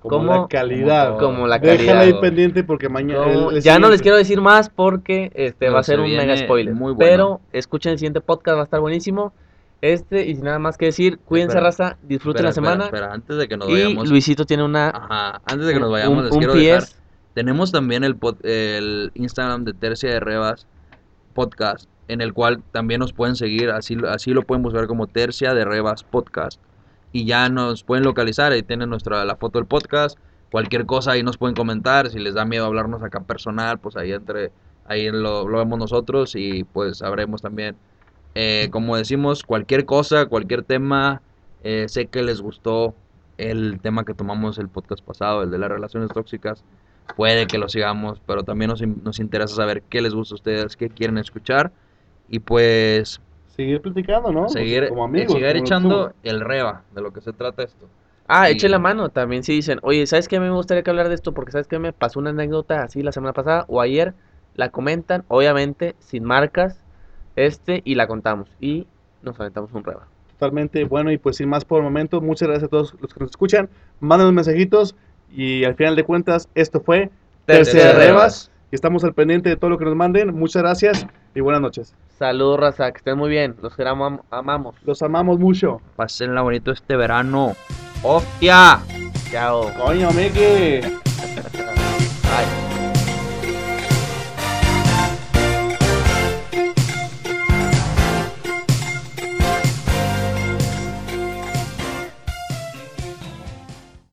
como, la calidad. Como, la calidad. Déjala ahí pendiente porque mañana. ya no les quiero decir más porque este va a ser un mega spoiler. Muy Pero escuchen el siguiente podcast, va a estar buenísimo. Este, y sin nada más que decir, cuídense, raza, disfruten la semana. Espera, antes de que nos vayamos. Y Luisito tiene una. Ajá, antes de que nos vayamos, les quiero dejar. Tenemos también el, el Instagram de Tercia de Rebas Podcast en el cual también nos pueden seguir, así, así lo pueden buscar como Tercia de Rebas Podcast. Y ya nos pueden localizar, ahí tienen nuestra, la foto del podcast, cualquier cosa ahí nos pueden comentar, si les da miedo hablarnos acá personal, pues ahí entre, ahí lo, vemos nosotros y pues sabremos también, eh, como decimos, cualquier cosa, cualquier tema, eh, sé que les gustó el tema que tomamos el podcast pasado, el de las relaciones tóxicas, puede que lo sigamos, pero también nos, nos interesa saber qué les gusta a ustedes, qué quieren escuchar y pues... Seguir platicando, ¿no? Seguir, como amigos, seguir echando el reba de lo que se trata esto. Ah, eche la mano también si dicen, oye, ¿sabes qué? A mí me gustaría que hablar de esto porque ¿sabes qué? Me pasó una anécdota así la semana pasada o ayer. La comentan, obviamente, sin marcas, este, y la contamos. Y nos aventamos un reba. Totalmente, bueno, y pues sin más por el momento, muchas gracias a todos los que nos escuchan. Mándanos mensajitos y al final de cuentas, esto fue Tercera Rebas. Estamos al pendiente de todo lo que nos manden. Muchas gracias y buenas noches. Saludos, Raza. Que estén muy bien. Los queramos, amamos. Los amamos mucho. Pásenla bonito este verano. ¡Hostia! Chao. Coño, Mickey.